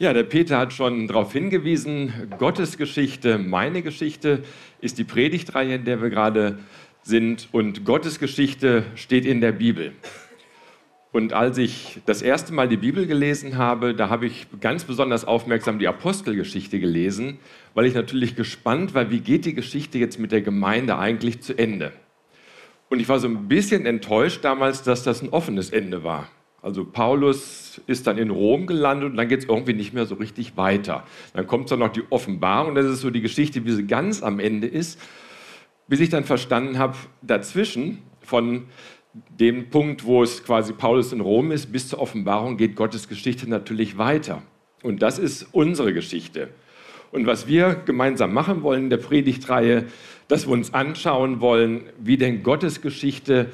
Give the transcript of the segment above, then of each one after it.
Ja, der Peter hat schon darauf hingewiesen, Gottes Geschichte, meine Geschichte ist die Predigtreihe, in der wir gerade sind und Gottes Geschichte steht in der Bibel. Und als ich das erste Mal die Bibel gelesen habe, da habe ich ganz besonders aufmerksam die Apostelgeschichte gelesen, weil ich natürlich gespannt war, wie geht die Geschichte jetzt mit der Gemeinde eigentlich zu Ende. Und ich war so ein bisschen enttäuscht damals, dass das ein offenes Ende war. Also Paulus ist dann in Rom gelandet und dann geht es irgendwie nicht mehr so richtig weiter. Dann kommt dann noch die Offenbarung, das ist so die Geschichte, wie sie ganz am Ende ist, bis ich dann verstanden habe, dazwischen von dem Punkt, wo es quasi Paulus in Rom ist, bis zur Offenbarung geht Gottes Geschichte natürlich weiter. Und das ist unsere Geschichte. Und was wir gemeinsam machen wollen in der Predigtreihe, dass wir uns anschauen wollen, wie denn Gottes Geschichte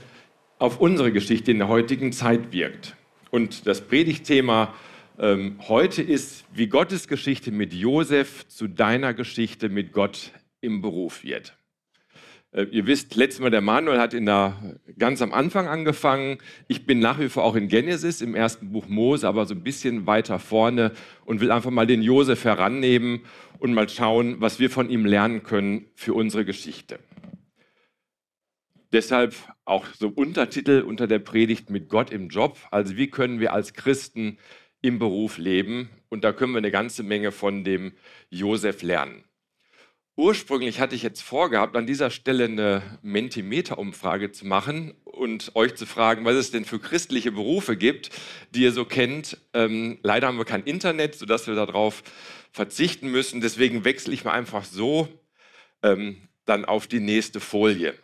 auf unsere Geschichte in der heutigen Zeit wirkt. Und das Predigtthema ähm, heute ist, wie Gottes Geschichte mit Josef zu deiner Geschichte mit Gott im Beruf wird. Äh, ihr wisst, letztes Mal der Manuel hat in der, ganz am Anfang angefangen. Ich bin nach wie vor auch in Genesis im ersten Buch Mose, aber so ein bisschen weiter vorne und will einfach mal den Josef herannehmen und mal schauen, was wir von ihm lernen können für unsere Geschichte. Deshalb auch so Untertitel unter der Predigt mit Gott im Job. Also wie können wir als Christen im Beruf leben? Und da können wir eine ganze Menge von dem Josef lernen. Ursprünglich hatte ich jetzt vorgehabt, an dieser Stelle eine Mentimeter-Umfrage zu machen und euch zu fragen, was es denn für christliche Berufe gibt, die ihr so kennt. Ähm, leider haben wir kein Internet, sodass wir darauf verzichten müssen. Deswegen wechsle ich mal einfach so ähm, dann auf die nächste Folie.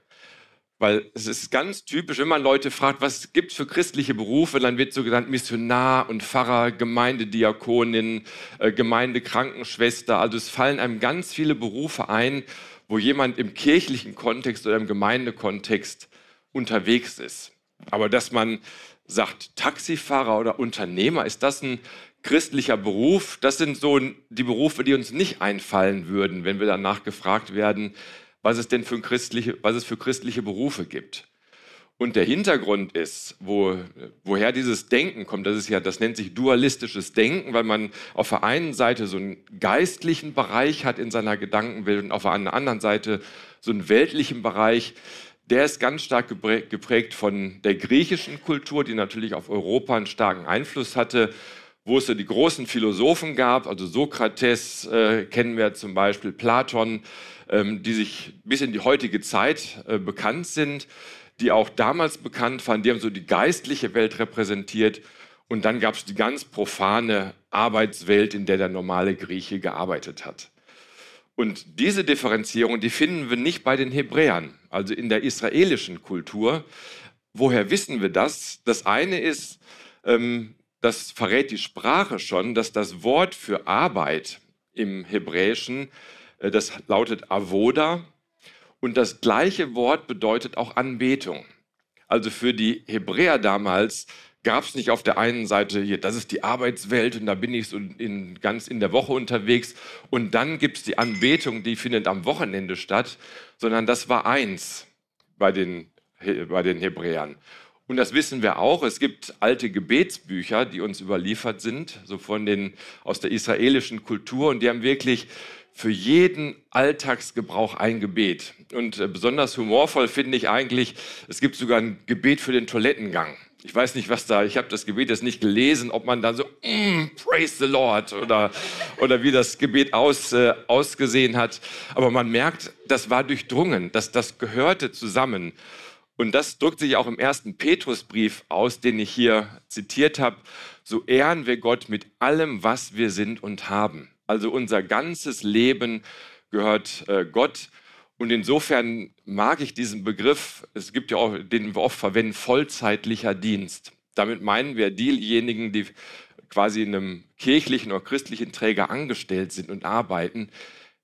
Weil es ist ganz typisch, wenn man Leute fragt, was gibt es für christliche Berufe, dann wird so genannt Missionar und Pfarrer, Gemeindediakonin, äh, Gemeindekrankenschwester. Also es fallen einem ganz viele Berufe ein, wo jemand im kirchlichen Kontext oder im Gemeindekontext unterwegs ist. Aber dass man sagt, Taxifahrer oder Unternehmer, ist das ein christlicher Beruf? Das sind so die Berufe, die uns nicht einfallen würden, wenn wir danach gefragt werden, was es denn für christliche, was es für christliche Berufe gibt. Und der Hintergrund ist, wo, woher dieses Denken kommt, das ist ja, das nennt sich dualistisches Denken, weil man auf der einen Seite so einen geistlichen Bereich hat in seiner Gedankenwelt und auf der anderen Seite so einen weltlichen Bereich. Der ist ganz stark geprägt von der griechischen Kultur, die natürlich auf Europa einen starken Einfluss hatte, wo es so die großen Philosophen gab, also Sokrates äh, kennen wir zum Beispiel, Platon, ähm, die sich bis in die heutige Zeit äh, bekannt sind, die auch damals bekannt waren. Die haben so die geistliche Welt repräsentiert. Und dann gab es die ganz profane Arbeitswelt, in der der normale Grieche gearbeitet hat. Und diese Differenzierung, die finden wir nicht bei den Hebräern, also in der israelischen Kultur. Woher wissen wir das? Das eine ist, ähm, das verrät die Sprache schon, dass das Wort für Arbeit im Hebräischen äh, das lautet Avoda. Und das gleiche Wort bedeutet auch Anbetung. Also für die Hebräer damals gab es nicht auf der einen Seite hier, das ist die Arbeitswelt und da bin ich so in, ganz in der Woche unterwegs und dann gibt es die Anbetung, die findet am Wochenende statt, sondern das war eins bei den, bei den Hebräern. Und das wissen wir auch. Es gibt alte Gebetsbücher, die uns überliefert sind, so von den aus der israelischen Kultur und die haben wirklich für jeden Alltagsgebrauch ein Gebet. Und äh, besonders humorvoll finde ich eigentlich, es gibt sogar ein Gebet für den Toilettengang. Ich weiß nicht, was da, ich habe das Gebet jetzt nicht gelesen, ob man dann so, mm, praise the Lord oder, oder wie das Gebet aus, äh, ausgesehen hat. Aber man merkt, das war durchdrungen, dass das gehörte zusammen. Und das drückt sich auch im ersten Petrusbrief aus, den ich hier zitiert habe. So ehren wir Gott mit allem, was wir sind und haben. Also unser ganzes Leben gehört äh, Gott. Und insofern mag ich diesen Begriff, es gibt ja auch, den wir oft verwenden, vollzeitlicher Dienst. Damit meinen wir diejenigen, die quasi in einem kirchlichen oder christlichen Träger angestellt sind und arbeiten.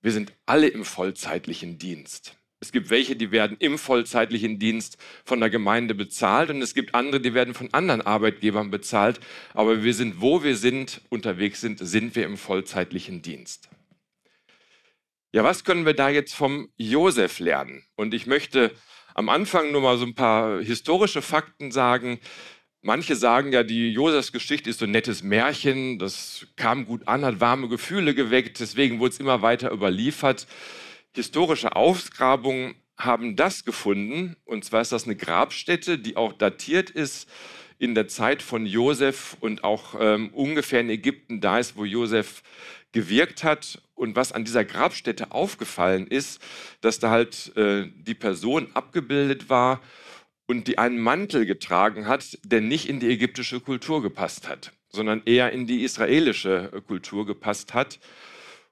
Wir sind alle im vollzeitlichen Dienst. Es gibt welche, die werden im vollzeitlichen Dienst von der Gemeinde bezahlt und es gibt andere, die werden von anderen Arbeitgebern bezahlt. Aber wir sind, wo wir sind, unterwegs sind, sind wir im vollzeitlichen Dienst. Ja, was können wir da jetzt vom Josef lernen? Und ich möchte am Anfang nur mal so ein paar historische Fakten sagen. Manche sagen ja, die Josefs-Geschichte ist so ein nettes Märchen, das kam gut an, hat warme Gefühle geweckt, deswegen wurde es immer weiter überliefert. Historische Ausgrabungen haben das gefunden, und zwar ist das eine Grabstätte, die auch datiert ist in der Zeit von Josef und auch ähm, ungefähr in Ägypten da ist, wo Josef gewirkt hat. Und was an dieser Grabstätte aufgefallen ist, dass da halt äh, die Person abgebildet war und die einen Mantel getragen hat, der nicht in die ägyptische Kultur gepasst hat, sondern eher in die israelische äh, Kultur gepasst hat.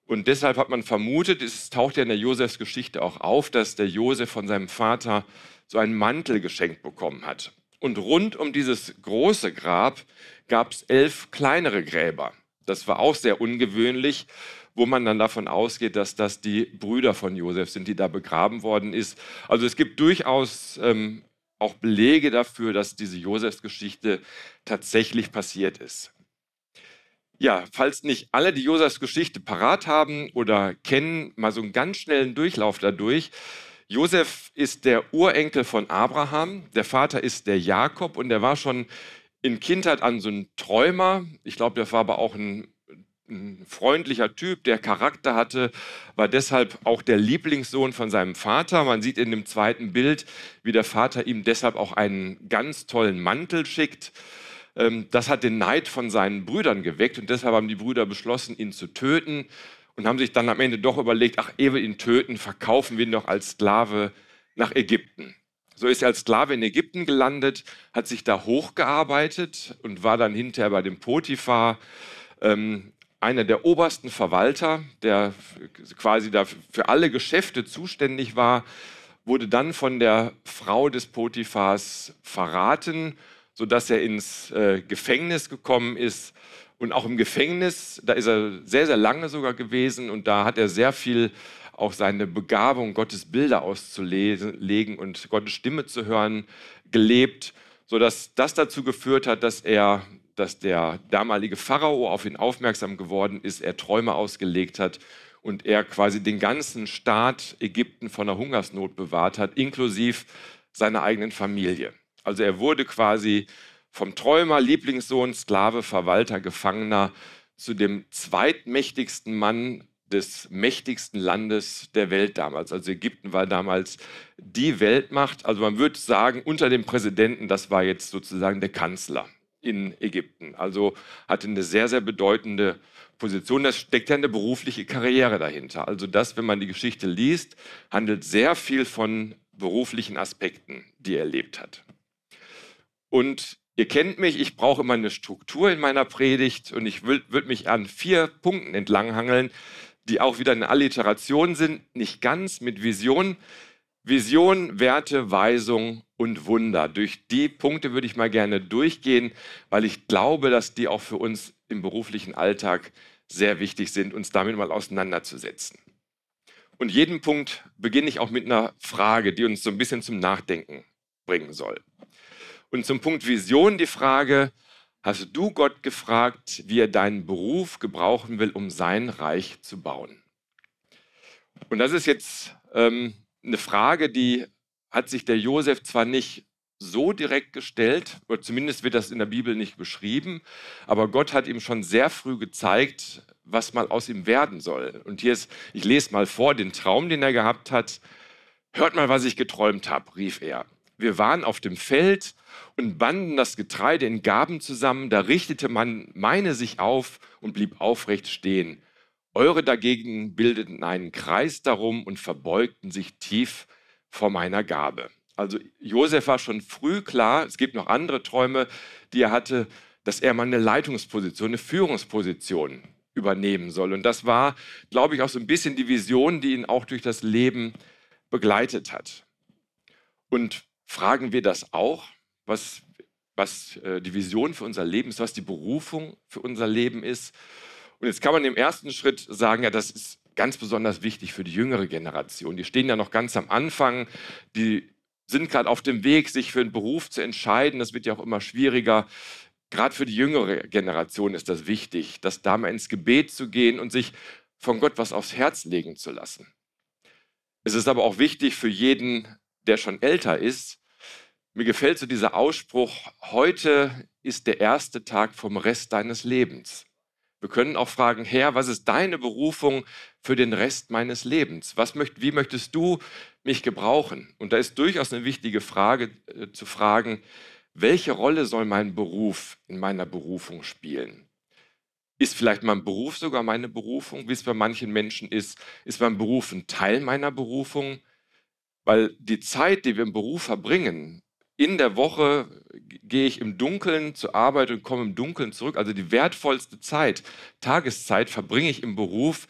Und deshalb hat man vermutet, es taucht ja in der Josefs Geschichte auch auf, dass der Josef von seinem Vater so einen Mantel geschenkt bekommen hat. Und rund um dieses große Grab gab es elf kleinere Gräber. Das war auch sehr ungewöhnlich, wo man dann davon ausgeht, dass das die Brüder von Josef sind, die da begraben worden ist. Also es gibt durchaus ähm, auch Belege dafür, dass diese Josefsgeschichte tatsächlich passiert ist. Ja, falls nicht alle die Josefsgeschichte parat haben oder kennen, mal so einen ganz schnellen Durchlauf dadurch. Josef ist der Urenkel von Abraham, der Vater ist der Jakob und der war schon in Kindheit an so ein Träumer. Ich glaube, der war aber auch ein, ein, freundlicher Typ, der Charakter hatte, war deshalb auch der Lieblingssohn von seinem Vater. Man sieht in dem zweiten Bild, wie der Vater ihm deshalb auch einen ganz tollen Mantel schickt. Ähm, das hat den Neid von seinen Brüdern geweckt und deshalb haben die Brüder beschlossen, ihn zu töten und haben sich dann am Ende doch überlegt, ach, ehe wir ihn töten, verkaufen wir ihn doch als Sklave nach Ägypten. So ist er als Sklave in Ägypten gelandet, hat sich da hochgearbeitet und war dann hinterher bei dem Potiphar ähm, einer der obersten Verwalter, der quasi da für alle Geschäfte zuständig war, wurde dann von der Frau des Potiphars verraten, sodass er ins äh, Gefängnis gekommen ist und auch im Gefängnis, da ist er sehr, sehr lange sogar gewesen und da hat er sehr viel auch seine Begabung, Gottes Bilder auszulegen und Gottes Stimme zu hören, gelebt, sodass das dazu geführt hat, dass er, dass der damalige Pharao auf ihn aufmerksam geworden ist, er Träume ausgelegt hat und er quasi den ganzen Staat Ägypten von der Hungersnot bewahrt hat, inklusive seiner eigenen Familie. Also er wurde quasi vom Träumer, Lieblingssohn, Sklave, Verwalter, Gefangener zu dem zweitmächtigsten Mann des mächtigsten Landes der Welt damals. Also Ägypten war damals die Weltmacht. Also man würde sagen, unter dem Präsidenten, das war jetzt sozusagen der Kanzler in Ägypten. Also hatte eine sehr, sehr bedeutende Position. Das steckt ja eine berufliche Karriere dahinter. Also das, wenn man die Geschichte liest, handelt sehr viel von beruflichen Aspekten, die er erlebt hat. Und Ihr kennt mich, ich brauche immer eine Struktur in meiner Predigt und ich würde mich an vier Punkten entlanghangeln, die auch wieder eine Alliteration sind, nicht ganz mit Vision. Vision, Werte, Weisung und Wunder. Durch die Punkte würde ich mal gerne durchgehen, weil ich glaube, dass die auch für uns im beruflichen Alltag sehr wichtig sind, uns damit mal auseinanderzusetzen. Und jeden Punkt beginne ich auch mit einer Frage, die uns so ein bisschen zum Nachdenken bringen soll. Und zum Punkt Vision die Frage, hast du Gott gefragt, wie er deinen Beruf gebrauchen will, um sein Reich zu bauen? Und das ist jetzt ähm, eine Frage, die hat sich der Josef zwar nicht so direkt gestellt, oder zumindest wird das in der Bibel nicht beschrieben, aber Gott hat ihm schon sehr früh gezeigt, was mal aus ihm werden soll. Und hier ist, ich lese mal vor, den Traum, den er gehabt hat. Hört mal, was ich geträumt habe, rief er. Wir waren auf dem Feld und banden das Getreide in Gaben zusammen. Da richtete man meine sich auf und blieb aufrecht stehen. Eure dagegen bildeten einen Kreis darum und verbeugten sich tief vor meiner Gabe. Also Josef war schon früh klar, es gibt noch andere Träume, die er hatte, dass er mal eine Leitungsposition, eine Führungsposition übernehmen soll. Und das war, glaube ich, auch so ein bisschen die Vision, die ihn auch durch das Leben begleitet hat. Und fragen wir das auch, was, was äh, die Vision für unser Leben ist, was die Berufung für unser Leben ist. Und jetzt kann man im ersten Schritt sagen, ja, das ist ganz besonders wichtig für die jüngere Generation. Die stehen ja noch ganz am Anfang, die sind gerade auf dem Weg, sich für einen Beruf zu entscheiden. Das wird ja auch immer schwieriger. Gerade für die jüngere Generation ist das wichtig, dass da mal ins Gebet zu gehen und sich von Gott was aufs Herz legen zu lassen. Es ist aber auch wichtig für jeden der schon älter ist, Mir gefällt so dieser Ausspruch, heute ist der erste Tag vom Rest deines Lebens. Wir können auch fragen, Herr, was ist deine Berufung für den Rest meines Lebens? Was möcht, wie möchtest du mich gebrauchen? Und da ist durchaus eine wichtige Frage äh, zu fragen, welche Rolle soll mein Beruf in meiner Berufung spielen? Ist vielleicht mein Beruf sogar meine Berufung, wie es bei manchen Menschen ist? Ist mein Beruf ein Teil meiner Berufung? Weil die Zeit, die wir im Beruf verbringen, in der Woche gehe ich im Dunkeln zur Arbeit und komme im Dunkeln zurück. Also die wertvollste Zeit, Tageszeit verbringe ich im Beruf.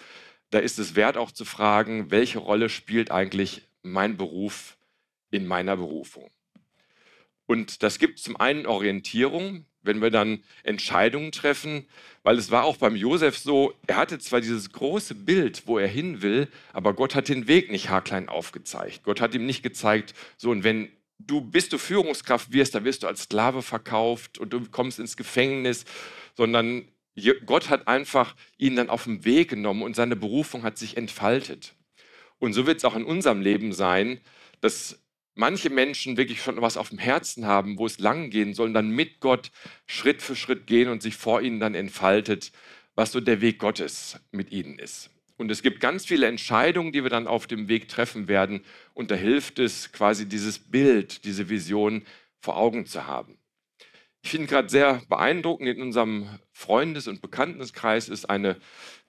Da ist es wert auch zu fragen, welche Rolle spielt eigentlich mein Beruf in meiner Berufung. Und das gibt zum einen Orientierung, wenn wir dann Entscheidungen treffen, weil es war auch beim Josef so, er hatte zwar dieses große Bild, wo er hin will, aber Gott hat den Weg nicht haarklein aufgezeigt. Gott hat ihm nicht gezeigt, so und wenn du bist du Führungskraft wirst, dann wirst du als Sklave verkauft und du kommst ins Gefängnis, sondern Gott hat einfach ihn dann auf den Weg genommen und seine Berufung hat sich entfaltet. Und so wird es auch in unserem Leben sein, dass manche Menschen wirklich schon was auf dem Herzen haben, wo es lang gehen soll, dann mit Gott Schritt für Schritt gehen und sich vor ihnen dann entfaltet, was so der Weg Gottes mit ihnen ist. Und es gibt ganz viele Entscheidungen, die wir dann auf dem Weg treffen werden. Und da hilft es quasi dieses Bild, diese Vision vor Augen zu haben. Ich finde gerade sehr beeindruckend, in unserem Freundes- und Bekanntenkreis ist eine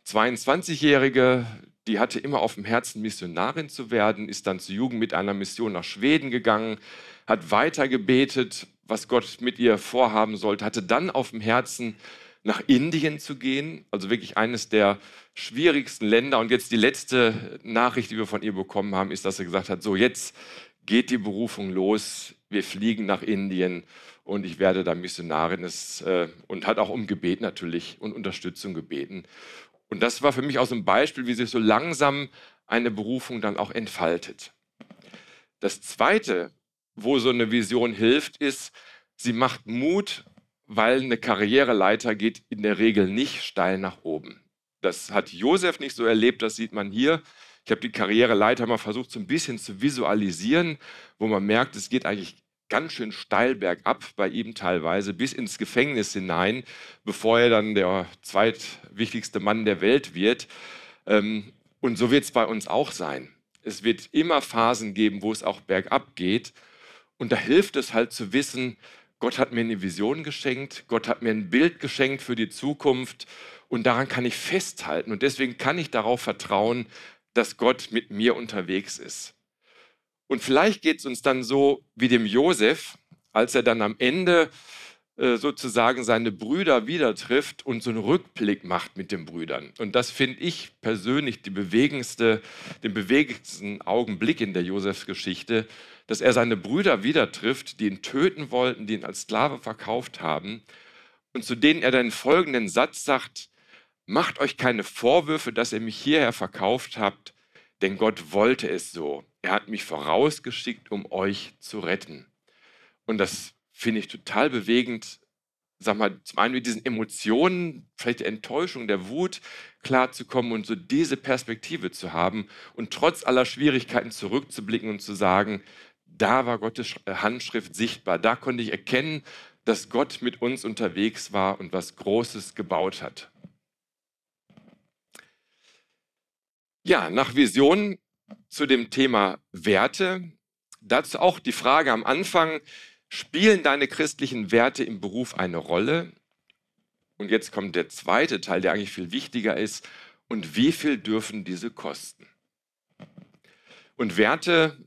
22-Jährige, die hatte immer auf dem Herzen, Missionarin zu werden, ist dann zur Jugend mit einer Mission nach Schweden gegangen, hat weiter gebetet, was Gott mit ihr vorhaben sollte, hatte dann auf dem Herzen, nach Indien zu gehen, also wirklich eines der schwierigsten Länder. Und jetzt die letzte Nachricht, die wir von ihr bekommen haben, ist, dass sie gesagt hat, so jetzt geht die Berufung los, wir fliegen nach Indien und ich werde da Missionarin ist, äh, und hat auch um Gebet natürlich und Unterstützung gebeten. Und das war für mich auch so ein Beispiel, wie sich so langsam eine Berufung dann auch entfaltet. Das Zweite, wo so eine Vision hilft, ist, sie macht Mut, weil eine Karriereleiter geht in der Regel nicht steil nach oben. Das hat Josef nicht so erlebt, das sieht man hier. Ich habe die Karriereleiter mal versucht, so ein bisschen zu visualisieren, wo man merkt, es geht eigentlich ganz schön steil bergab bei ihm teilweise bis ins Gefängnis hinein, bevor er dann der zweitwichtigste Mann der Welt wird. Ähm, und so wird es bei uns auch sein. Es wird immer Phasen geben, wo es auch bergab geht. Und da hilft es halt zu wissen, Gott hat mir eine Vision geschenkt, Gott hat mir ein Bild geschenkt für die Zukunft und daran kann ich festhalten. Und deswegen kann ich darauf vertrauen, dass Gott mit mir unterwegs ist. Und vielleicht geht es uns dann so wie dem Josef, als er dann am Ende äh, sozusagen seine Brüder wieder trifft und so einen Rückblick macht mit den Brüdern. Und das finde ich persönlich die bewegendste, den bewegendsten Augenblick in der Josefsgeschichte, dass er seine Brüder wieder trifft, die ihn töten wollten, die ihn als Sklave verkauft haben und zu denen er dann folgenden Satz sagt, macht euch keine Vorwürfe, dass ihr mich hierher verkauft habt, denn Gott wollte es so. Er hat mich vorausgeschickt, um euch zu retten. Und das finde ich total bewegend, sag mal, zum einen mit diesen Emotionen, vielleicht der Enttäuschung, der Wut klarzukommen und so diese Perspektive zu haben und trotz aller Schwierigkeiten zurückzublicken und zu sagen, da war Gottes Handschrift sichtbar, da konnte ich erkennen, dass Gott mit uns unterwegs war und was Großes gebaut hat. Ja, nach Vision zu dem Thema Werte. Dazu auch die Frage am Anfang, spielen deine christlichen Werte im Beruf eine Rolle? Und jetzt kommt der zweite Teil, der eigentlich viel wichtiger ist. Und wie viel dürfen diese kosten? Und Werte,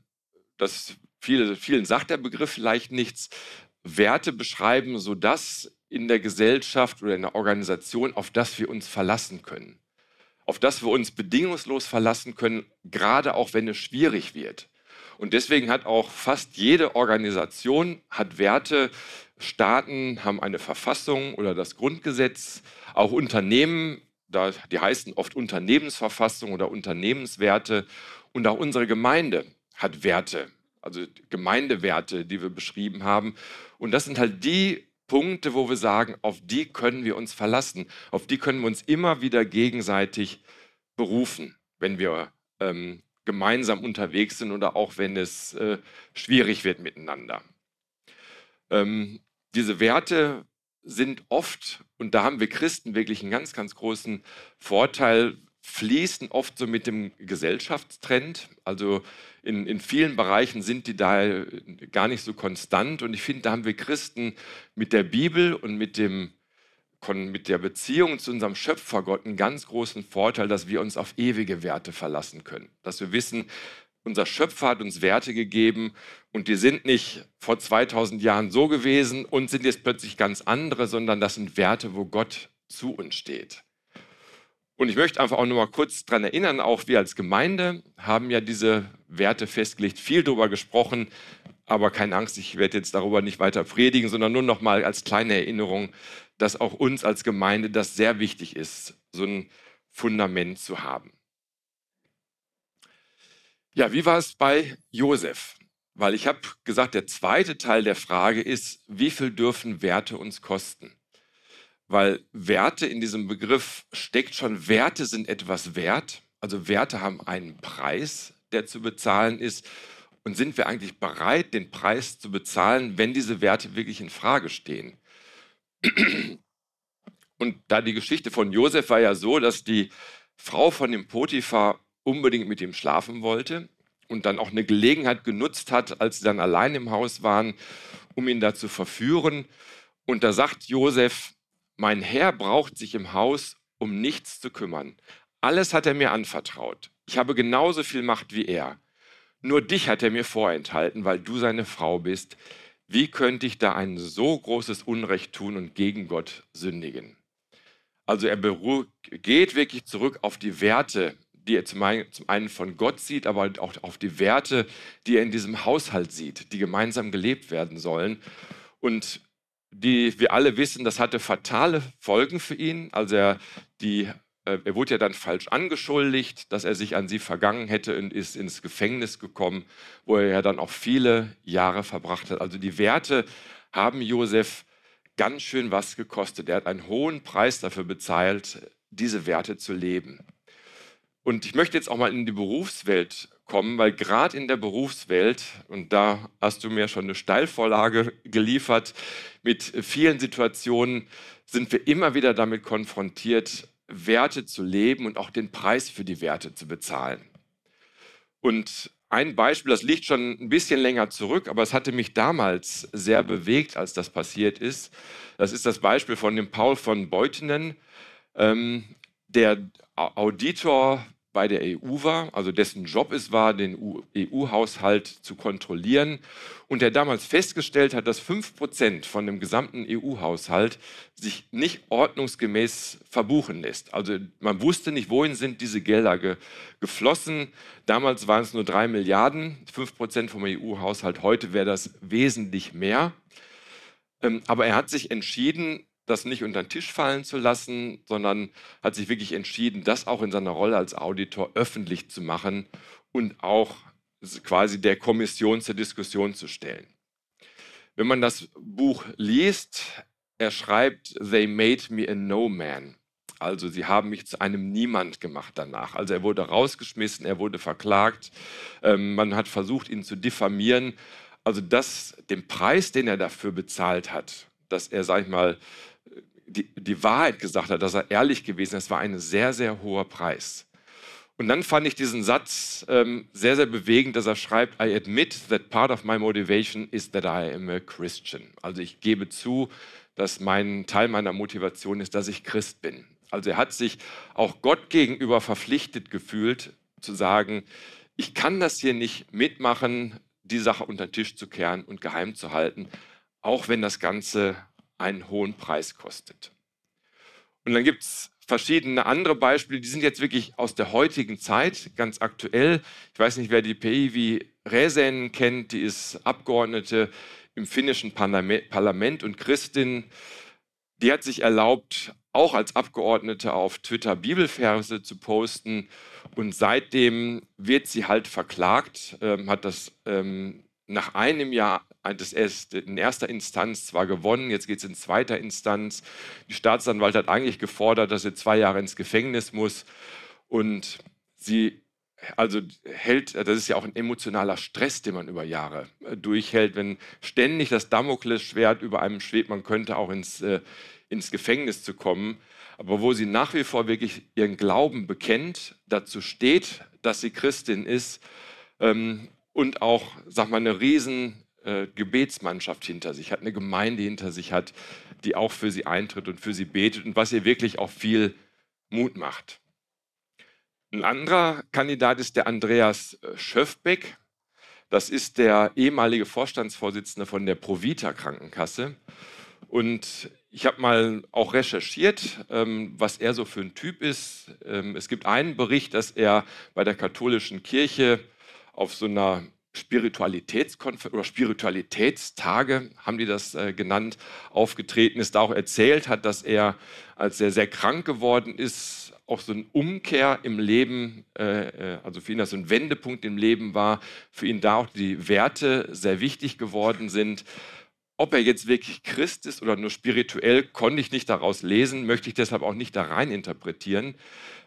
das viele, vielen sagt der Begriff vielleicht nichts. Werte beschreiben so das in der Gesellschaft oder in der Organisation, auf das wir uns verlassen können auf das wir uns bedingungslos verlassen können, gerade auch wenn es schwierig wird. Und deswegen hat auch fast jede Organisation hat Werte. Staaten haben eine Verfassung oder das Grundgesetz. Auch Unternehmen, die heißen oft Unternehmensverfassung oder Unternehmenswerte. Und auch unsere Gemeinde hat Werte, also Gemeindewerte, die wir beschrieben haben. Und das sind halt die Punkte, wo wir sagen, auf die können wir uns verlassen, auf die können wir uns immer wieder gegenseitig berufen, wenn wir ähm, gemeinsam unterwegs sind oder auch wenn es äh, schwierig wird miteinander. Ähm, diese Werte sind oft, und da haben wir Christen wirklich einen ganz, ganz großen Vorteil, fließen oft so mit dem Gesellschaftstrend. Also in, in vielen Bereichen sind die da gar nicht so konstant. Und ich finde, da haben wir Christen mit der Bibel und mit, dem, mit der Beziehung zu unserem Schöpfergott einen ganz großen Vorteil, dass wir uns auf ewige Werte verlassen können. Dass wir wissen, unser Schöpfer hat uns Werte gegeben und die sind nicht vor 2000 Jahren so gewesen und sind jetzt plötzlich ganz andere, sondern das sind Werte, wo Gott zu uns steht. Und ich möchte einfach auch nur mal kurz daran erinnern, auch wir als Gemeinde haben ja diese Werte festgelegt, viel darüber gesprochen, aber keine Angst, ich werde jetzt darüber nicht weiter predigen, sondern nur noch mal als kleine Erinnerung, dass auch uns als Gemeinde das sehr wichtig ist, so ein Fundament zu haben. Ja, wie war es bei Josef? Weil ich habe gesagt, der zweite Teil der Frage ist, wie viel dürfen Werte uns kosten? Weil Werte in diesem Begriff steckt schon, Werte sind etwas wert, also Werte haben einen Preis, der zu bezahlen ist. Und sind wir eigentlich bereit, den Preis zu bezahlen, wenn diese Werte wirklich in Frage stehen? Und da die Geschichte von Josef war ja so, dass die Frau von dem Potiphar unbedingt mit ihm schlafen wollte und dann auch eine Gelegenheit genutzt hat, als sie dann allein im Haus waren, um ihn da zu verführen. Und da sagt Josef, mein Herr braucht sich im Haus um nichts zu kümmern. Alles hat er mir anvertraut. Ich habe genauso viel Macht wie er. Nur dich hat er mir vorenthalten, weil du seine Frau bist. Wie könnte ich da ein so großes Unrecht tun und gegen Gott sündigen? Also er geht wirklich zurück auf die Werte, die er zum einen von Gott sieht, aber auch auf die Werte, die er in diesem Haushalt sieht, die gemeinsam gelebt werden sollen. Und die wir alle wissen, das hatte fatale Folgen für ihn. Also er, die, äh, er wurde ja dann falsch angeschuldigt, dass er sich an sie vergangen hätte und ist ins Gefängnis gekommen, wo er ja dann auch viele Jahre verbracht hat. Also die Werte haben Josef ganz schön was gekostet. Er hat einen hohen Preis dafür bezahlt, diese Werte zu leben. Und ich möchte jetzt auch mal in die Berufswelt kommen, weil gerade in der Berufswelt, und da hast du mir schon eine Steilvorlage geliefert, mit vielen Situationen sind wir immer wieder damit konfrontiert, Werte zu leben und auch den Preis für die Werte zu bezahlen. Und ein Beispiel, das liegt schon ein bisschen länger zurück, aber es hatte mich damals sehr bewegt, als das passiert ist. Das ist das Beispiel von dem Paul von Beutenen, ähm, der Auditor bei der EU war, also dessen Job es war, den EU-Haushalt zu kontrollieren und der damals festgestellt hat, dass 5% von dem gesamten EU-Haushalt sich nicht ordnungsgemäß verbuchen lässt. Also man wusste nicht, wohin sind diese Gelder ge geflossen. Damals waren es nur 3 Milliarden, 5% vom EU-Haushalt, heute wäre das wesentlich mehr. Ähm, aber er hat sich entschieden, das nicht unter den Tisch fallen zu lassen, sondern hat sich wirklich entschieden, das auch in seiner Rolle als Auditor öffentlich zu machen und auch quasi der Kommission zur Diskussion zu stellen. Wenn man das Buch liest, er schreibt, They made me a no man. Also sie haben mich zu einem Niemand gemacht danach. Also er wurde rausgeschmissen, er wurde verklagt, ähm, man hat versucht, ihn zu diffamieren. Also das, den Preis, den er dafür bezahlt hat, dass er, sag ich mal, die, die Wahrheit gesagt hat, dass er ehrlich gewesen ist, war ein sehr, sehr hoher Preis. Und dann fand ich diesen Satz ähm, sehr, sehr bewegend, dass er schreibt, I admit that part of my motivation is that I am a Christian. Also ich gebe zu, dass mein Teil meiner Motivation ist, dass ich Christ bin. Also er hat sich auch Gott gegenüber verpflichtet gefühlt, zu sagen, ich kann das hier nicht mitmachen, die Sache unter den Tisch zu kehren und geheim zu halten, auch wenn das Ganze einen hohen Preis kostet. Und dann gibt es verschiedene andere Beispiele, die sind jetzt wirklich aus der heutigen Zeit, ganz aktuell. Ich weiß nicht, wer die Päivi Räsänen kennt, die ist Abgeordnete im finnischen Parlament und Christin. Die hat sich erlaubt, auch als Abgeordnete auf Twitter Bibelverse zu posten. Und seitdem wird sie halt verklagt, ähm, hat das ähm, nach einem Jahr das erst in erster Instanz zwar gewonnen, jetzt geht es in zweiter Instanz. Die Staatsanwalt hat eigentlich gefordert, dass sie zwei Jahre ins Gefängnis muss und sie also hält, das ist ja auch ein emotionaler Stress, den man über Jahre äh, durchhält, wenn ständig das Damoklesschwert über einem schwebt, man könnte auch ins, äh, ins Gefängnis zu kommen, aber wo sie nach wie vor wirklich ihren Glauben bekennt, dazu steht, dass sie Christin ist ähm, und auch, sag mal, eine riesen äh, Gebetsmannschaft hinter sich hat, eine Gemeinde hinter sich hat, die auch für sie eintritt und für sie betet und was ihr wirklich auch viel Mut macht. Ein anderer Kandidat ist der Andreas äh, Schöfbeck. Das ist der ehemalige Vorstandsvorsitzende von der Provita Krankenkasse. Und ich habe mal auch recherchiert, ähm, was er so für ein Typ ist. Ähm, es gibt einen Bericht, dass er bei der katholischen Kirche auf so einer Spiritualitätskonfer oder Spiritualitätstage, haben die das äh, genannt, aufgetreten ist, da auch erzählt hat, dass er, als er sehr krank geworden ist, auch so eine Umkehr im Leben, äh, äh, also für ihn das so ein Wendepunkt im Leben war, für ihn da auch die Werte sehr wichtig geworden sind. Ob er jetzt wirklich Christ ist oder nur spirituell, konnte ich nicht daraus lesen, möchte ich deshalb auch nicht da rein interpretieren.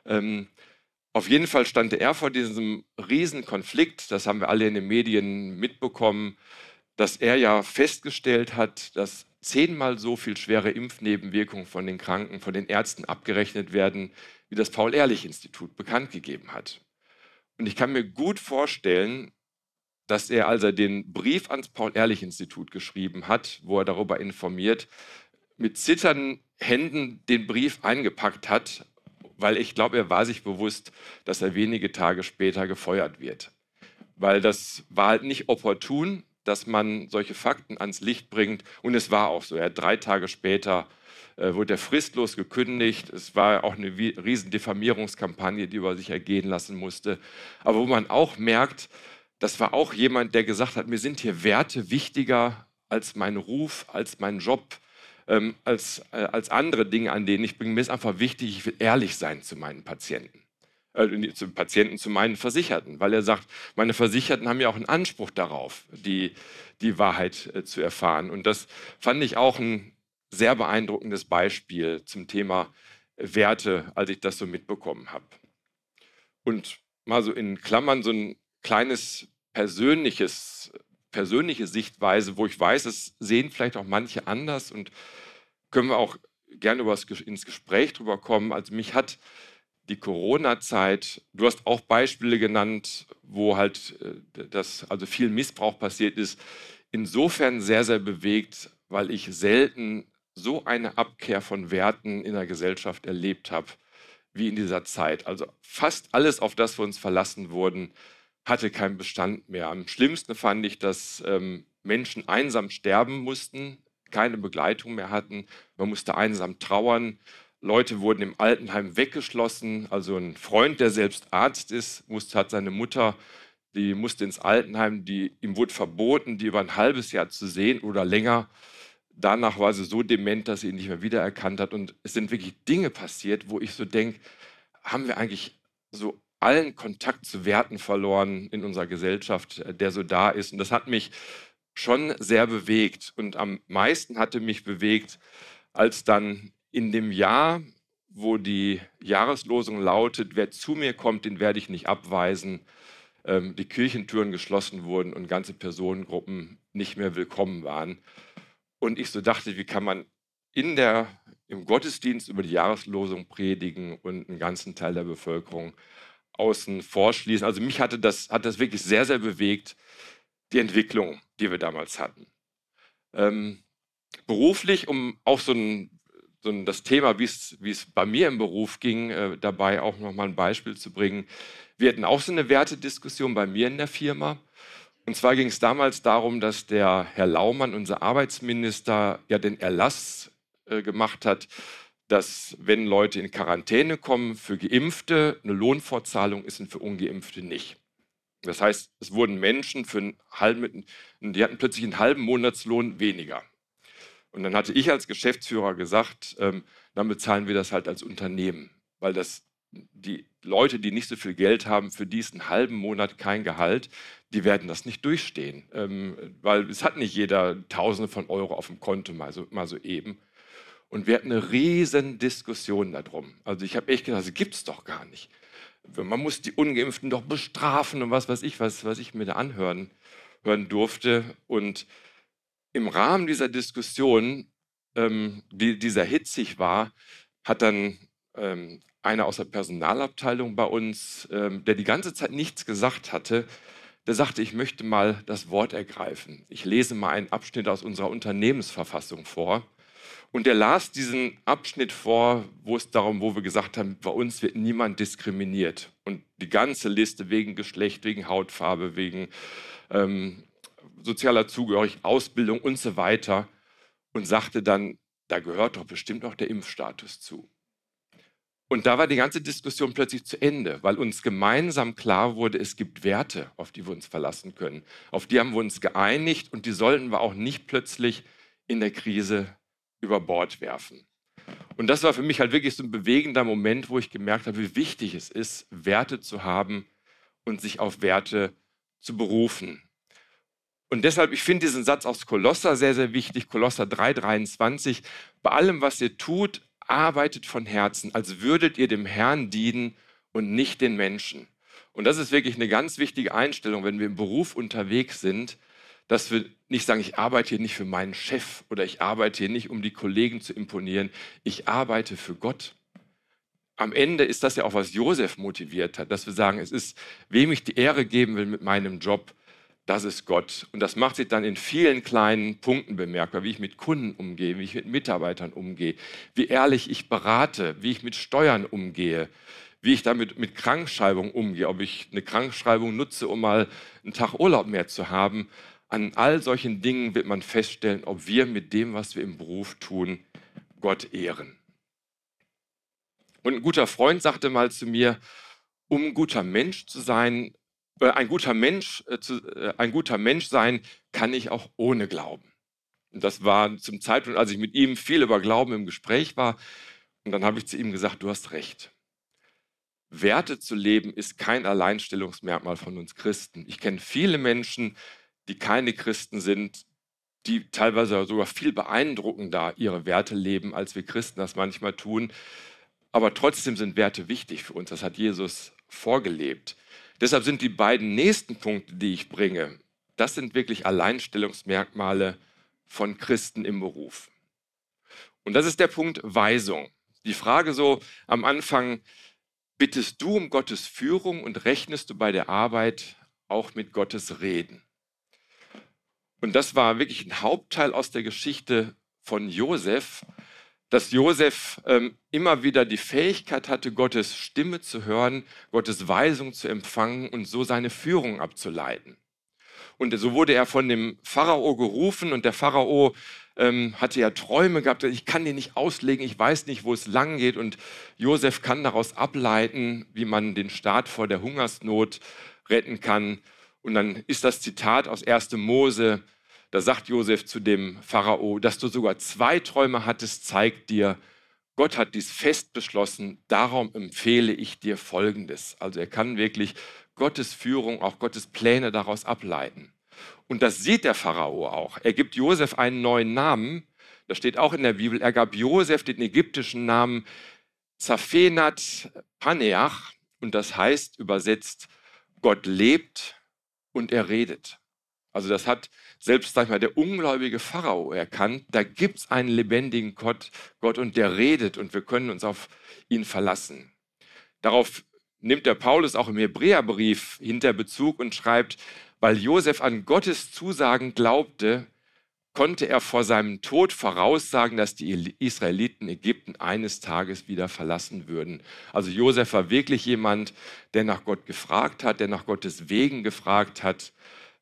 Ähm, auf jeden Fall stand er vor diesem Riesenkonflikt, das haben wir alle in den Medien mitbekommen, dass er ja festgestellt hat, dass zehnmal so viel schwere Impfnebenwirkungen von den Kranken, von den Ärzten abgerechnet werden, wie das Paul-Ehrlich-Institut bekannt gegeben hat. Und ich kann mir gut vorstellen, dass er, als er den Brief ans Paul-Ehrlich-Institut geschrieben hat, wo er darüber informiert, mit zitternden Händen den Brief eingepackt hat, weil ich glaube, er war sich bewusst, dass er wenige Tage später gefeuert wird. Weil das war halt nicht opportun, dass man solche Fakten ans Licht bringt. Und es war auch so. Er hat drei Tage später äh, wurde er fristlos gekündigt. Es war auch eine riesen Diffamierungskampagne, die über sich ergehen lassen musste. Aber wo man auch merkt, das war auch jemand, der gesagt hat, mir sind hier Werte wichtiger als mein Ruf, als mein Job, ähm, als, äh, als andere Dinge, an denen ich bin. Mir ist einfach wichtig, ich will ehrlich sein zu meinen Patienten. Äh, zu Patienten, zu meinen Versicherten, weil er sagt, meine Versicherten haben ja auch einen Anspruch darauf, die, die Wahrheit äh, zu erfahren. Und das fand ich auch ein sehr beeindruckendes Beispiel zum Thema Werte, als ich das so mitbekommen habe. Und mal so in Klammern so ein kleines persönliches, persönliche Sichtweise, wo ich weiß, es sehen vielleicht auch manche anders und können wir auch gerne ins Gespräch drüber kommen. Also mich hat die Corona-Zeit, du hast auch Beispiele genannt, wo halt äh, das, also viel Missbrauch passiert ist, insofern sehr, sehr bewegt, weil ich selten so eine Abkehr von Werten in der Gesellschaft erlebt habe wie in dieser Zeit. Also fast alles, auf das wir uns verlassen wurden, hatte keinen Bestand mehr. Am schlimmsten fand ich, dass ähm, Menschen einsam sterben mussten, keine Begleitung mehr hatten. Man musste einsam trauern. Leute wurden im Altenheim weggeschlossen. Also ein Freund, der selbst Arzt ist, musste, hat seine Mutter, die musste ins Altenheim, die, ihm wurde verboten, die über ein halbes Jahr zu sehen oder länger. Danach war sie so dement, dass sie ihn nicht mehr wiedererkannt hat. Und es sind wirklich Dinge passiert, wo ich so denke, haben wir eigentlich so allen Kontakt zu Werten verloren in unserer Gesellschaft, äh, der so da ist. Und das hat mich schon sehr bewegt. Und am meisten hatte mich bewegt, als dann in dem Jahr, wo die Jahreslosung lautet, wer zu mir kommt, den werde ich nicht abweisen, ähm, die Kirchentüren geschlossen wurden und ganze Personengruppen nicht mehr willkommen waren. Und ich so dachte, wie kann man in der, im Gottesdienst über die Jahreslosung predigen und einen ganzen Teil der Bevölkerung außen vorschließen. Also mich hatte das, hat das wirklich sehr, sehr bewegt, die Entwicklung, die wir damals hatten. Ähm, beruflich, um auch so ein, so ein das Thema, wie es, wie es bei mir im Beruf ging, äh, dabei auch nochmal ein Beispiel zu bringen. Wir hatten auch so eine Wertediskussion bei mir in der Firma. Und zwar ging es damals darum, dass der Herr Laumann, unser Arbeitsminister, ja den Erlass äh, gemacht hat, dass wenn Leute in Quarantäne kommen, für Geimpfte eine Lohnfortzahlung ist und für Ungeimpfte nicht. Das heißt, es wurden Menschen für einen halben, die hatten plötzlich einen halben Monatslohn weniger. Und dann hatte ich als Geschäftsführer gesagt, ähm, dann bezahlen wir das halt als Unternehmen, weil das die Leute, die nicht so viel Geld haben, für diesen halben Monat kein Gehalt, die werden das nicht durchstehen, ähm, weil es hat nicht jeder Tausende von Euro auf dem Konto mal so, mal so eben. Und wir hatten eine riesen Diskussion darum. Also ich habe echt gedacht, das gibt es doch gar nicht. Man muss die Ungeimpften doch bestrafen und was weiß ich, was, was ich mir da anhören hören durfte. Und im Rahmen dieser Diskussion, ähm, die, sehr hitzig war, hat dann ähm, einer aus der Personalabteilung bei uns, ähm, der die ganze Zeit nichts gesagt hatte, der sagte, ich möchte mal das Wort ergreifen. Ich lese mal einen Abschnitt aus unserer Unternehmensverfassung vor. Und er las diesen Abschnitt vor, wo es darum, wo wir gesagt haben, bei uns wird niemand diskriminiert. Und die ganze Liste wegen Geschlecht, wegen Hautfarbe, wegen ähm, sozialer Zugehörigkeit, Ausbildung und so weiter. Und sagte dann, da gehört doch bestimmt auch der Impfstatus zu. Und da war die ganze Diskussion plötzlich zu Ende, weil uns gemeinsam klar wurde, es gibt Werte, auf die wir uns verlassen können. Auf die haben wir uns geeinigt und die sollten wir auch nicht plötzlich in der Krise über Bord werfen. Und das war für mich halt wirklich so ein bewegender Moment, wo ich gemerkt habe, wie wichtig es ist, Werte zu haben und sich auf Werte zu berufen. Und deshalb, ich finde diesen Satz aus Kolosser sehr, sehr wichtig, Kolosser 3,23. Bei allem, was ihr tut, arbeitet von Herzen, als würdet ihr dem Herrn dienen und nicht den Menschen. Und das ist wirklich eine ganz wichtige Einstellung, wenn wir im Beruf unterwegs sind, dass wir nicht sagen, ich arbeite hier nicht für meinen Chef oder ich arbeite hier nicht, um die Kollegen zu imponieren. Ich arbeite für Gott. Am Ende ist das ja auch, was Josef motiviert hat, dass wir sagen, es ist, wem ich die Ehre geben will mit meinem Job, das ist Gott. Und das macht sich dann in vielen kleinen Punkten bemerkbar, wie ich mit Kunden umgehe, wie ich mit Mitarbeitern umgehe, wie ehrlich ich berate, wie ich mit Steuern umgehe, wie ich damit mit Krankschreibung umgehe, ob ich eine Krankschreibung nutze, um mal einen Tag Urlaub mehr zu haben. An all solchen Dingen wird man feststellen, ob wir mit dem, was wir im Beruf tun, Gott ehren. Und ein guter Freund sagte mal zu mir, um ein guter Mensch zu sein, äh, ein guter Mensch, äh, zu, äh, ein guter Mensch sein kann ich auch ohne Glauben. Und das war zum Zeitpunkt, als ich mit ihm viel über Glauben im Gespräch war. Und dann habe ich zu ihm gesagt, du hast recht. Werte zu leben ist kein Alleinstellungsmerkmal von uns Christen. Ich kenne viele Menschen, die keine Christen sind, die teilweise sogar viel beeindruckender ihre Werte leben, als wir Christen das manchmal tun. Aber trotzdem sind Werte wichtig für uns. Das hat Jesus vorgelebt. Deshalb sind die beiden nächsten Punkte, die ich bringe, das sind wirklich Alleinstellungsmerkmale von Christen im Beruf. Und das ist der Punkt Weisung. Die Frage so am Anfang, bittest du um Gottes Führung und rechnest du bei der Arbeit auch mit Gottes Reden? Und das war wirklich ein Hauptteil aus der Geschichte von Josef, dass Josef ähm, immer wieder die Fähigkeit hatte, Gottes Stimme zu hören, Gottes Weisung zu empfangen und so seine Führung abzuleiten. Und so wurde er von dem Pharao gerufen und der Pharao ähm, hatte ja Träume gehabt, ich kann die nicht auslegen, ich weiß nicht, wo es lang geht und Josef kann daraus ableiten, wie man den Staat vor der Hungersnot retten kann. Und dann ist das Zitat aus 1. Mose, da sagt Josef zu dem Pharao, dass du sogar zwei Träume hattest, zeigt dir, Gott hat dies fest beschlossen, darum empfehle ich dir Folgendes. Also er kann wirklich Gottes Führung, auch Gottes Pläne daraus ableiten. Und das sieht der Pharao auch. Er gibt Josef einen neuen Namen. Das steht auch in der Bibel. Er gab Josef den ägyptischen Namen Zaphenat Paneach. Und das heißt übersetzt, Gott lebt und er redet. Also das hat selbst sag ich mal, der ungläubige Pharao erkannt, da gibt es einen lebendigen Gott, Gott und der redet und wir können uns auf ihn verlassen. Darauf nimmt der Paulus auch im Hebräerbrief hinter Bezug und schreibt, weil Josef an Gottes Zusagen glaubte, konnte er vor seinem Tod voraussagen, dass die Israeliten Ägypten eines Tages wieder verlassen würden. Also Josef war wirklich jemand, der nach Gott gefragt hat, der nach Gottes Wegen gefragt hat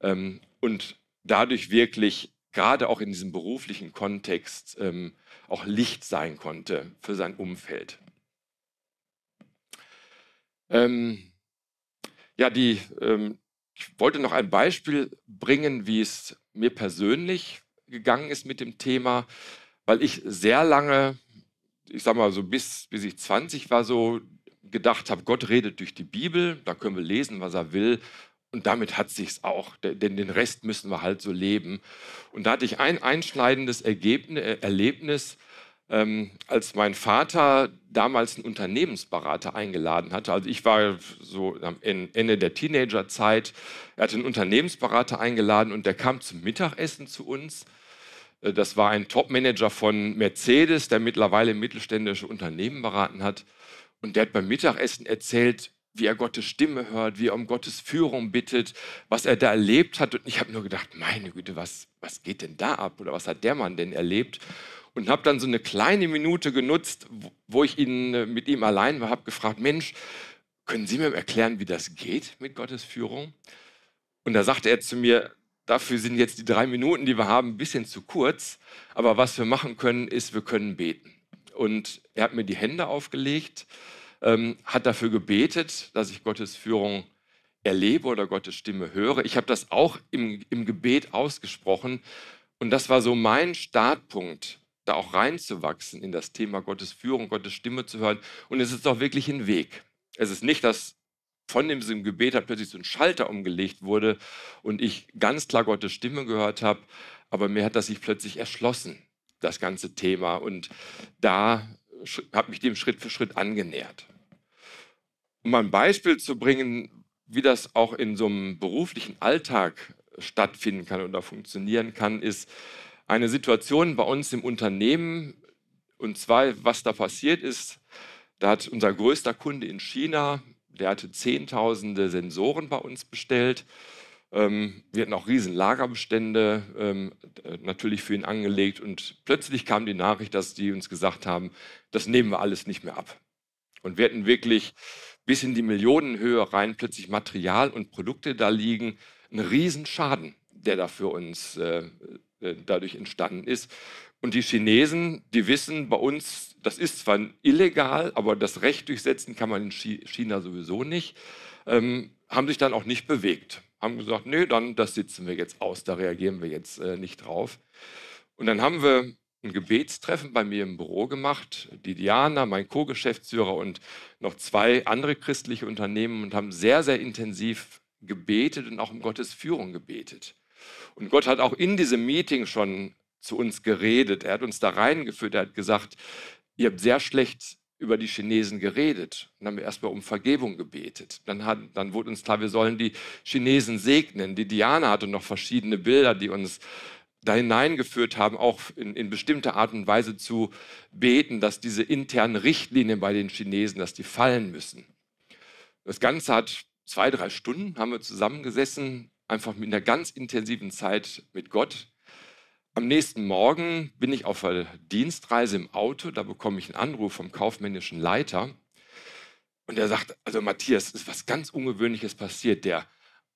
ähm, und dadurch wirklich gerade auch in diesem beruflichen Kontext ähm, auch Licht sein konnte für sein Umfeld. Ähm, ja, die, ähm, ich wollte noch ein Beispiel bringen, wie es mir persönlich gegangen ist mit dem Thema, weil ich sehr lange, ich sag mal so bis, bis ich 20 war, so gedacht habe, Gott redet durch die Bibel, da können wir lesen, was er will und damit hat sich's auch, denn den Rest müssen wir halt so leben. Und da hatte ich ein einschneidendes Ergebnis, äh, Erlebnis. ähm, als mein Vater damals einen Unternehmensberater eingeladen hatte. Also ich war so am Ende der Teenagerzeit. Er hatte einen Unternehmensberater eingeladen und der kam zum Mittagessen zu uns. Äh, das war ein Topmanager von Mercedes, der mittlerweile mittelständische Unternehmen beraten hat. Und der hat beim Mittagessen erzählt, wie er Gottes Stimme hört, wie er um Gottes Führung bittet, was er da erlebt hat. Und ich habe nur gedacht, meine Güte, was, was geht denn da ab? Oder was hat der Mann denn erlebt? und habe dann so eine kleine Minute genutzt, wo ich ihn, äh, mit ihm allein war, habe gefragt, Mensch, können Sie mir erklären, wie das geht mit Gottes Führung? Und da sagte er zu mir, dafür sind jetzt die drei Minuten, die wir haben, ein bisschen zu kurz, aber was wir machen können, ist, wir können beten. Und er hat mir die Hände aufgelegt, ähm, hat dafür gebetet, dass ich Gottes Führung erlebe oder Gottes Stimme höre. Ich habe das auch im, im Gebet ausgesprochen und das war so mein Startpunkt da auch reinzuwachsen in das Thema Gottes Führung, Gottes Stimme zu hören. Und es ist auch wirklich ein Weg. Es ist nicht, dass von dem Gebet hat plötzlich so ein Schalter umgelegt wurde und ich ganz klar Gottes Stimme gehört habe, aber mir hat das sich plötzlich erschlossen, das ganze Thema. Und da habe mich dem Schritt für Schritt angenähert. Um ein Beispiel zu bringen, wie das auch in so einem beruflichen Alltag stattfinden kann oder funktionieren kann, ist, eine Situation bei uns im Unternehmen. Und zwar, was da passiert ist, da hat unser größter Kunde in China, der hatte Zehntausende Sensoren bei uns bestellt. Ähm, wir hatten auch riesen Lagerbestände ähm, natürlich für ihn angelegt und plötzlich kam die Nachricht, dass die uns gesagt haben, das nehmen wir alles nicht mehr ab. Und wir hatten wirklich bis in die Millionenhöhe rein plötzlich Material und Produkte da liegen, ein Riesenschaden, der da für uns äh, äh, dadurch entstanden ist. Und die Chinesen, die wissen bei uns, das ist zwar illegal, aber das Recht durchsetzen kann man in China sowieso nicht, ähm, haben sich dann auch nicht bewegt. Haben gesagt, nee, dann das sitzen wir jetzt aus, da reagieren wir jetzt äh, nicht drauf. Und dann haben wir ein Gebetstreffen bei mir im Büro gemacht, die Diana, mein Co-Geschäftsführer und noch zwei andere christliche Unternehmen und haben sehr, sehr intensiv gebetet und auch um Gottes Führung gebetet. Und Gott hat auch in diesem Meeting schon zu uns geredet. Er hat uns da reingeführt. Er hat gesagt, ihr habt sehr schlecht über die Chinesen geredet. Dann haben wir erstmal um Vergebung gebetet. Dann, hat, dann wurde uns klar, wir sollen die Chinesen segnen. Die Diana hatte noch verschiedene Bilder, die uns da hineingeführt haben, auch in, in bestimmte Art und Weise zu beten, dass diese internen Richtlinien bei den Chinesen, dass die fallen müssen. Das Ganze hat zwei, drei Stunden, haben wir zusammengesessen, einfach mit einer ganz intensiven Zeit mit Gott. Am nächsten Morgen bin ich auf einer Dienstreise im Auto, da bekomme ich einen Anruf vom kaufmännischen Leiter und er sagt, also Matthias, ist was ganz Ungewöhnliches passiert. Der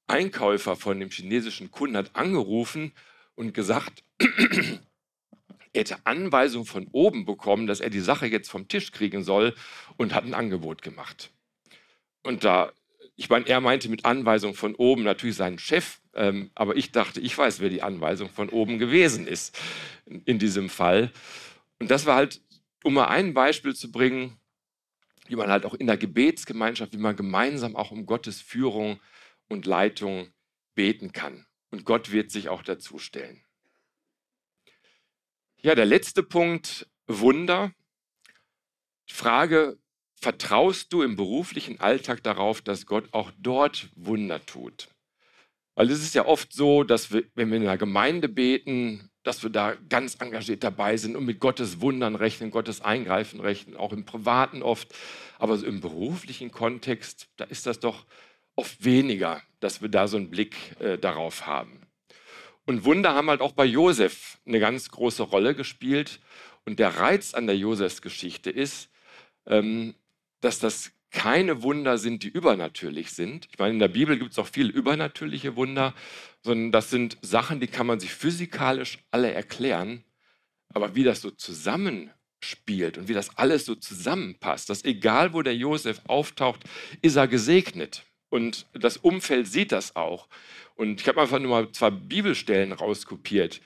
Einkäufer von dem chinesischen Kunden hat angerufen und gesagt, er hätte Anweisung von oben bekommen, dass er die Sache jetzt vom Tisch kriegen soll und hat ein Angebot gemacht. Und da ich meine, er meinte mit Anweisung von oben natürlich seinen Chef, ähm, aber ich dachte, ich weiß, wer die Anweisung von oben gewesen ist in, diesem Fall. Und das war halt, um mal ein Beispiel zu bringen, wie man halt auch in der Gebetsgemeinschaft, wie man gemeinsam auch um Gottes Führung und Leitung beten kann. Und Gott wird sich auch dazu stellen. Ja, der letzte Punkt, Wunder. Frage, vertraust du im beruflichen Alltag darauf, dass Gott auch dort Wunder tut? Weil es ist ja oft so, dass wir, wenn wir in einer Gemeinde beten, dass wir da ganz engagiert dabei sind und mit Gottes Wundern rechnen, Gottes Eingreifen rechnen, auch im Privaten oft. Aber so im beruflichen Kontext, da ist das doch oft weniger, dass wir da so einen Blick äh, darauf haben. Und Wunder haben halt auch bei Josef eine ganz große Rolle gespielt. Und der Reiz an der Josefs-Geschichte ist, ähm, dass das keine Wunder sind, die übernatürlich sind. Ich meine, in der Bibel gibt es auch viele übernatürliche Wunder, sondern das sind Sachen, die kann man sich physikalisch alle erklären. Aber wie das so zusammenspielt und wie das alles so zusammenpasst, dass egal wo der Josef auftaucht, ist er gesegnet. Und das Umfeld sieht das auch. Und ich habe einfach nur mal zwei Bibelstellen rauskopiert.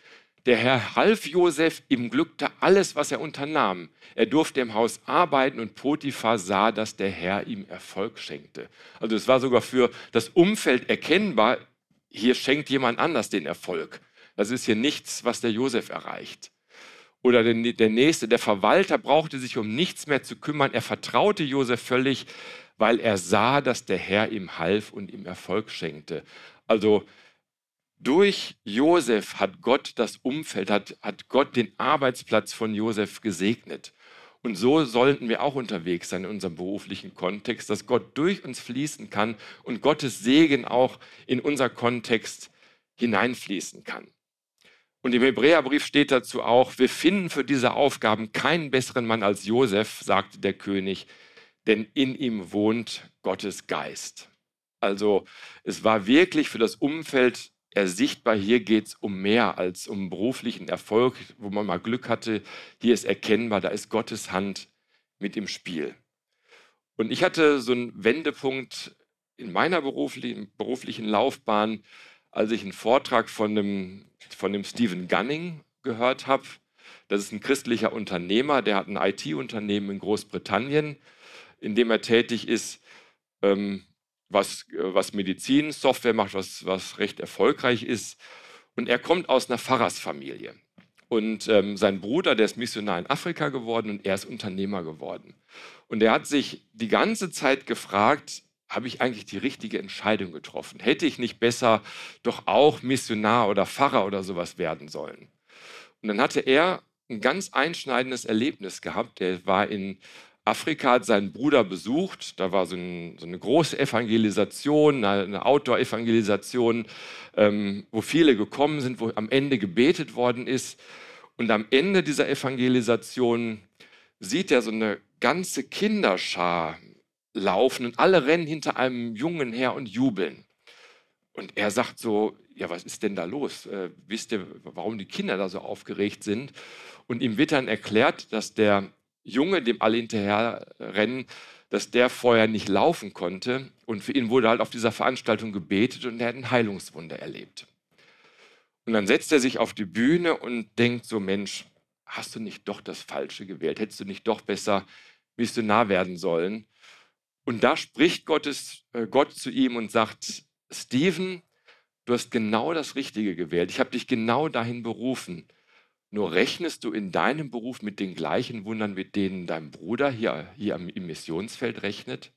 Der Herr half Josef, ihm glückte alles, was er unternahm. Er durfte im Haus arbeiten und Potiphar sah, dass der Herr ihm Erfolg schenkte. Also es war sogar für das Umfeld erkennbar, hier schenkt jemand anders den Erfolg. Das ist hier nichts, was der Josef erreicht. Oder der nächste, der Verwalter brauchte sich um nichts mehr zu kümmern. Er vertraute Josef völlig, weil er sah, dass der Herr ihm half und ihm Erfolg schenkte. Also durch Josef hat Gott das Umfeld, hat, hat Gott den Arbeitsplatz von Josef gesegnet. Und so sollten wir auch unterwegs sein in unserem beruflichen Kontext, dass Gott durch uns fließen kann und Gottes Segen auch in unser Kontext hineinfließen kann. Und im Hebräerbrief steht dazu auch, wir finden für diese Aufgaben keinen besseren Mann als Josef, sagte der König, denn in ihm wohnt Gottes Geist. Also es war wirklich für das Umfeld ersichtbar, hier geht es um mehr als um beruflichen Erfolg, wo man mal Glück hatte. Hier ist erkennbar, da ist Gottes Hand mit im Spiel. Und ich hatte so einen Wendepunkt in meiner beruflichen, beruflichen Laufbahn, als ich einen Vortrag von dem, von dem Stephen Gunning gehört habe. Das ist ein christlicher Unternehmer, der hat ein IT-Unternehmen in Großbritannien, in dem er tätig ist. Ähm, was, äh, was Medizin, Software macht, was, was recht erfolgreich ist. Und er kommt aus einer Pfarrersfamilie. Und ähm, sein Bruder, der ist Missionar in Afrika geworden und er ist Unternehmer geworden. Und er hat sich die ganze Zeit gefragt, habe ich eigentlich die richtige Entscheidung getroffen? Hätte ich nicht besser doch auch Missionar oder Pfarrer oder sowas werden sollen? Und dann hatte er ein ganz einschneidendes Erlebnis gehabt. Er war in Afrika hat seinen Bruder besucht. Da war so, ein, so eine große Evangelisation, eine Outdoor-Evangelisation, ähm, wo viele gekommen sind, wo am Ende gebetet worden ist. Und am Ende dieser Evangelisation sieht er so eine ganze Kinderschar laufen und alle rennen hinter einem Jungen her und jubeln. Und er sagt so, ja, was ist denn da los? Äh, wisst ihr, warum die Kinder da so aufgeregt sind? Und ihm wird dann erklärt, dass der Junge, dem alle hinterher rennen, dass der vorher nicht laufen konnte. Und für ihn wurde halt auf dieser Veranstaltung gebetet und er hat ein Heilungswunder erlebt. Und dann setzt er sich auf die Bühne und denkt so, Mensch, hast du nicht doch das Falsche gewählt? Hättest du nicht doch besser Missionar werden sollen? Und da spricht Gottes, äh, Gott zu ihm und sagt, Stephen, du hast genau das Richtige gewählt. Ich habe dich genau dahin berufen. Nur rechnest du in deinem Beruf mit den gleichen Wundern, mit denen dein Bruder hier, hier im Missionsfeld rechnet?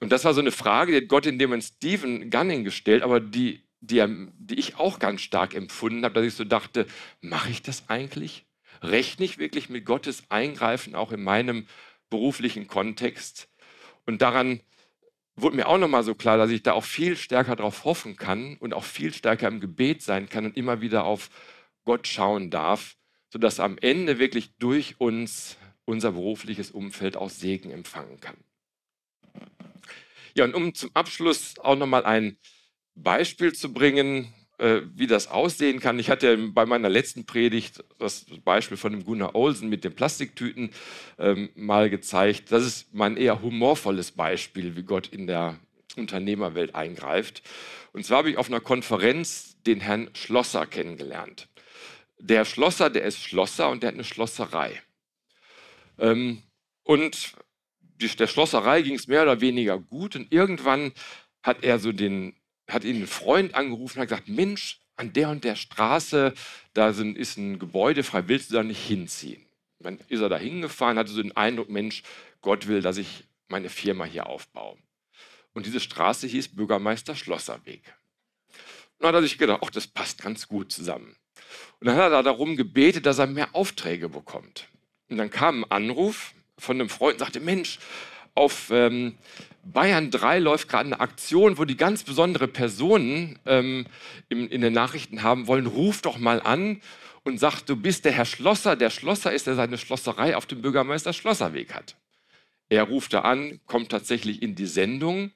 Und das war so eine Frage, die hat Gott in dem an Stephen Gunning gestellt, aber die, die, die ich auch ganz stark empfunden habe, dass ich so dachte, mache ich das eigentlich? Rechne ich wirklich mit Gottes Eingreifen auch in meinem beruflichen Kontext? Und daran wurde mir auch nochmal so klar, dass ich da auch viel stärker darauf hoffen kann und auch viel stärker im Gebet sein kann und immer wieder auf Gott schauen darf, sodass am Ende wirklich durch uns unser berufliches Umfeld auch Segen empfangen kann. Ja, und um zum Abschluss auch nochmal ein Beispiel zu bringen, äh, wie das aussehen kann. Ich hatte bei meiner letzten Predigt das Beispiel von dem Gunnar Olsen mit den Plastiktüten ähm, mal gezeigt. Das ist mein eher humorvolles Beispiel, wie Gott in der Unternehmerwelt eingreift. Und zwar habe ich auf einer Konferenz den Herrn Schlosser kennengelernt der Schlosser, der ist Schlosser und der hat eine Schlosserei. Ähm, und der Schlosserei ging es mehr oder weniger gut und irgendwann hat er so den, hat ihn ein Freund angerufen und hat gesagt, Mensch, an der und der Straße, da sind, ist ein Gebäude frei, willst du da nicht hinziehen? Dann ist er da hingefahren, hatte so den Eindruck, Mensch, Gott will, dass ich meine Firma hier aufbaue. Und diese Straße hieß Bürgermeister Schlosserweg. Und dann hat er sich gedacht, ach, das passt ganz gut zusammen. Und dann hat er darum gebetet, dass er mehr Aufträge bekommt. Und dann kam ein Anruf von einem Freund und sagte, Mensch, auf ähm, Bayern 3 läuft gerade eine Aktion, wo die ganz besondere Personen ähm, in, in den Nachrichten haben wollen. Ruf doch mal an und sag, du bist der Herr Schlosser. Der Schlosser ist, der seine Schlosserei auf dem Bürgermeister Schlosserweg hat. Er ruft da an, kommt tatsächlich in die Sendung.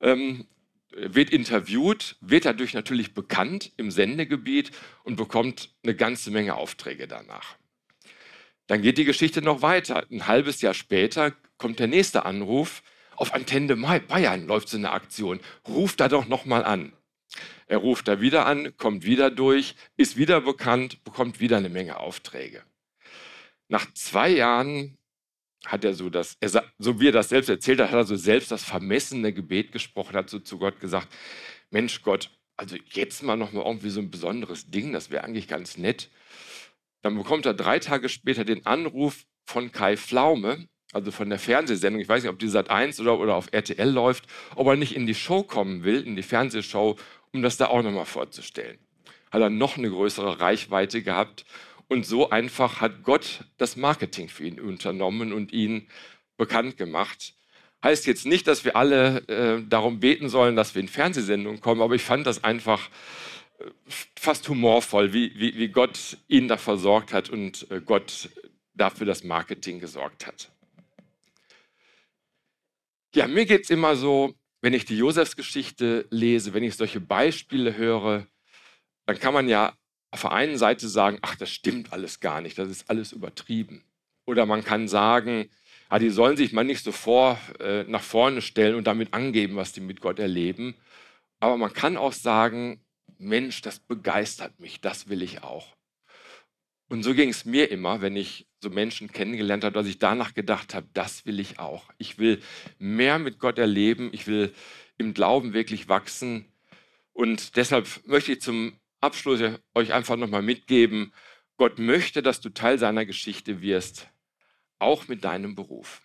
Ähm, wird interviewt, wird dadurch natürlich bekannt im Sendegebiet und bekommt eine ganze Menge Aufträge danach. Dann geht die Geschichte noch weiter. Ein halbes Jahr später kommt der nächste Anruf. Auf Antenne Bayern läuft so eine Aktion. Ruft da doch nochmal an. Er ruft da wieder an, kommt wieder durch, ist wieder bekannt, bekommt wieder eine Menge Aufträge. Nach zwei Jahren hat er so das, er, so wie er das selbst erzählt hat, hat er so selbst das vermessene Gebet gesprochen, hat so zu Gott gesagt, Mensch Gott, also jetzt mal noch mal irgendwie so ein besonderes Ding, das wäre eigentlich ganz nett. Dann bekommt er drei Tage später den Anruf von Kai Pflaume, also von der Fernsehsendung, ich weiß nicht, ob die Sat 1 oder, oder auf RTL läuft, ob er nicht in die Show kommen will, in die Fernsehshow, um das da auch nochmal vorzustellen. Hat er noch eine größere Reichweite gehabt und so einfach hat Gott das Marketing für ihn unternommen und ihn bekannt gemacht. Heißt jetzt nicht, dass wir alle äh, darum beten sollen, dass wir in Fernsehsendungen kommen, aber ich fand das einfach äh, fast humorvoll, wie, wie, wie, Gott ihn da versorgt hat und äh, Gott dafür das Marketing gesorgt hat. Ja, mir geht es immer so, wenn ich die Josefsgeschichte lese, wenn ich solche Beispiele höre, dann kann man ja auf der einen Seite sagen, ach, das stimmt alles gar nicht, das ist alles übertrieben. Oder man kann sagen, ja, die sollen sich mal nicht so vor, äh, nach vorne stellen und damit angeben, was die mit Gott erleben. Aber man kann auch sagen, Mensch, das begeistert mich, das will ich auch. Und so ging es mir immer, wenn ich so Menschen kennengelernt habe, dass ich danach gedacht habe, das will ich auch. Ich will mehr mit Gott erleben, ich will im Glauben wirklich wachsen. Und deshalb möchte ich zum Abschluss euch einfach nochmal mitgeben, Gott möchte, dass du Teil seiner Geschichte wirst auch mit deinem Beruf.